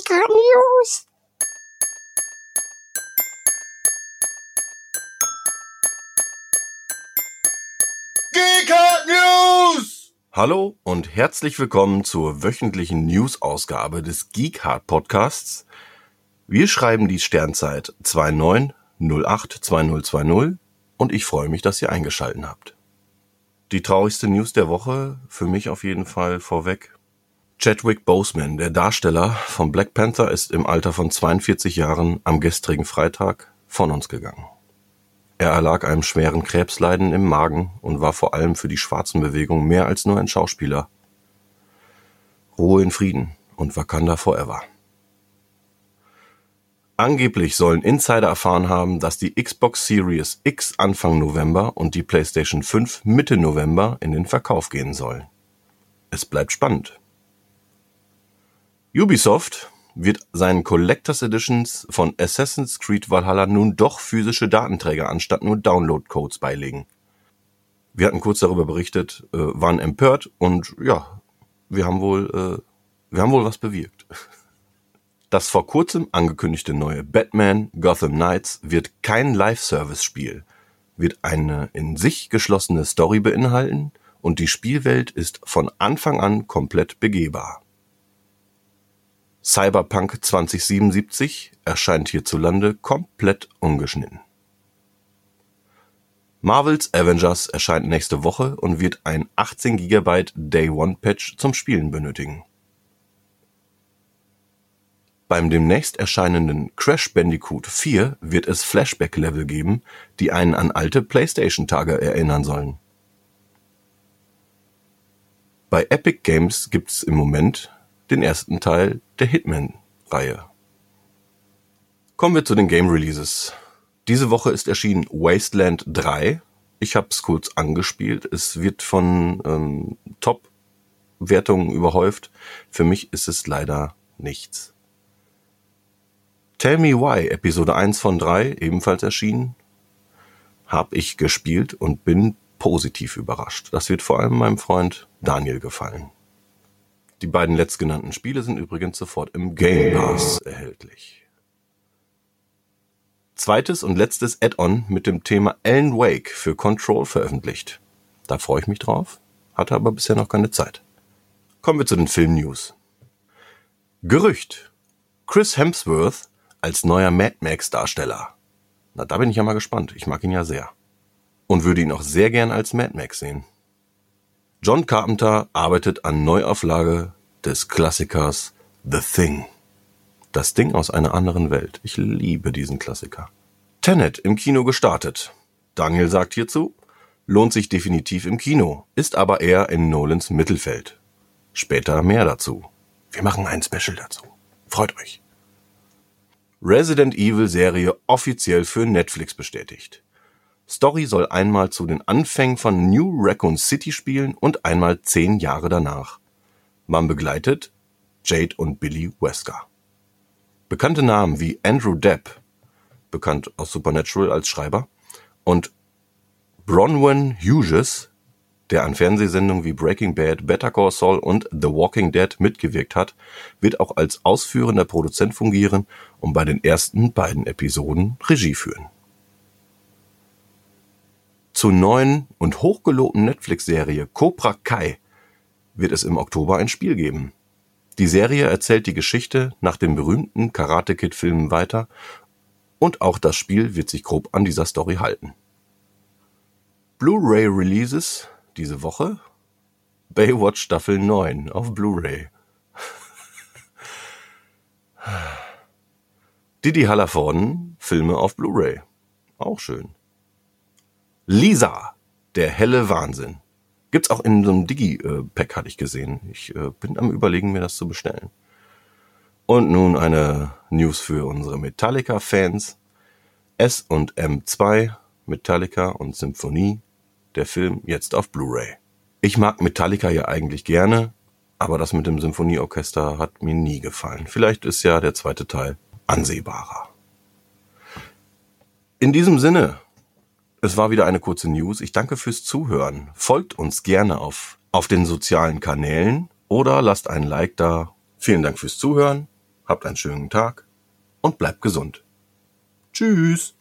Geeker News. Geeker News! Hallo und herzlich willkommen zur wöchentlichen News-Ausgabe des Geekhard Podcasts. Wir schreiben die Sternzeit 29082020 und ich freue mich, dass ihr eingeschalten habt. Die traurigste News der Woche, für mich auf jeden Fall vorweg. Chadwick Boseman, der Darsteller von Black Panther, ist im Alter von 42 Jahren am gestrigen Freitag von uns gegangen. Er erlag einem schweren Krebsleiden im Magen und war vor allem für die schwarzen Bewegungen mehr als nur ein Schauspieler. Ruhe in Frieden und Wakanda forever. Angeblich sollen Insider erfahren haben, dass die Xbox Series X Anfang November und die PlayStation 5 Mitte November in den Verkauf gehen sollen. Es bleibt spannend. Ubisoft wird seinen Collectors Editions von Assassin's Creed Valhalla nun doch physische Datenträger anstatt nur Download-Codes beilegen. Wir hatten kurz darüber berichtet, äh, waren empört und ja, wir haben wohl, äh, wir haben wohl was bewirkt. Das vor kurzem angekündigte neue Batman Gotham Knights wird kein Live-Service-Spiel, wird eine in sich geschlossene Story beinhalten und die Spielwelt ist von Anfang an komplett begehbar. Cyberpunk 2077 erscheint hierzulande komplett ungeschnitten. Marvels Avengers erscheint nächste Woche und wird ein 18 GB Day One Patch zum Spielen benötigen. Beim demnächst erscheinenden Crash Bandicoot 4 wird es Flashback-Level geben, die einen an alte PlayStation-Tage erinnern sollen. Bei Epic Games gibt's im Moment den ersten Teil der Hitman-Reihe. Kommen wir zu den Game Releases. Diese Woche ist erschienen Wasteland 3. Ich habe es kurz angespielt. Es wird von ähm, Top-Wertungen überhäuft. Für mich ist es leider nichts. Tell Me Why, Episode 1 von 3, ebenfalls erschienen, habe ich gespielt und bin positiv überrascht. Das wird vor allem meinem Freund Daniel gefallen. Die beiden letztgenannten Spiele sind übrigens sofort im Game Pass erhältlich. Zweites und letztes Add-on mit dem Thema Alan Wake für Control veröffentlicht. Da freue ich mich drauf, hatte aber bisher noch keine Zeit. Kommen wir zu den Film-News. Gerücht. Chris Hemsworth als neuer Mad Max Darsteller. Na, da bin ich ja mal gespannt. Ich mag ihn ja sehr. Und würde ihn auch sehr gern als Mad Max sehen. John Carpenter arbeitet an Neuauflage des Klassikers The Thing. Das Ding aus einer anderen Welt. Ich liebe diesen Klassiker. Tenet im Kino gestartet. Daniel sagt hierzu, lohnt sich definitiv im Kino, ist aber eher in Nolans Mittelfeld. Später mehr dazu. Wir machen ein Special dazu. Freut euch. Resident Evil Serie offiziell für Netflix bestätigt. Story soll einmal zu den Anfängen von New Raccoon City spielen und einmal zehn Jahre danach. Man begleitet Jade und Billy Wesker. Bekannte Namen wie Andrew Depp, bekannt aus Supernatural als Schreiber, und Bronwyn Hughes der an Fernsehsendungen wie Breaking Bad, Better Call Saul und The Walking Dead mitgewirkt hat, wird auch als ausführender Produzent fungieren und bei den ersten beiden Episoden Regie führen. Zur neuen und hochgelobten Netflix-Serie Cobra Kai wird es im Oktober ein Spiel geben. Die Serie erzählt die Geschichte nach den berühmten Karate Kid Filmen weiter und auch das Spiel wird sich grob an dieser Story halten. Blu-ray Releases diese Woche Baywatch Staffel 9 auf Blu-ray. Didi Hallervorden Filme auf Blu-ray. Auch schön. Lisa, der helle Wahnsinn. Gibt's auch in so einem Digi-Pack, hatte ich gesehen. Ich äh, bin am überlegen, mir das zu bestellen. Und nun eine News für unsere Metallica-Fans. S und M2, Metallica und Symphonie der Film jetzt auf Blu-ray. Ich mag Metallica ja eigentlich gerne, aber das mit dem Symphonieorchester hat mir nie gefallen. Vielleicht ist ja der zweite Teil ansehbarer. In diesem Sinne, es war wieder eine kurze News. Ich danke fürs Zuhören. Folgt uns gerne auf, auf den sozialen Kanälen oder lasst ein Like da. Vielen Dank fürs Zuhören. habt einen schönen Tag und bleibt gesund. Tschüss.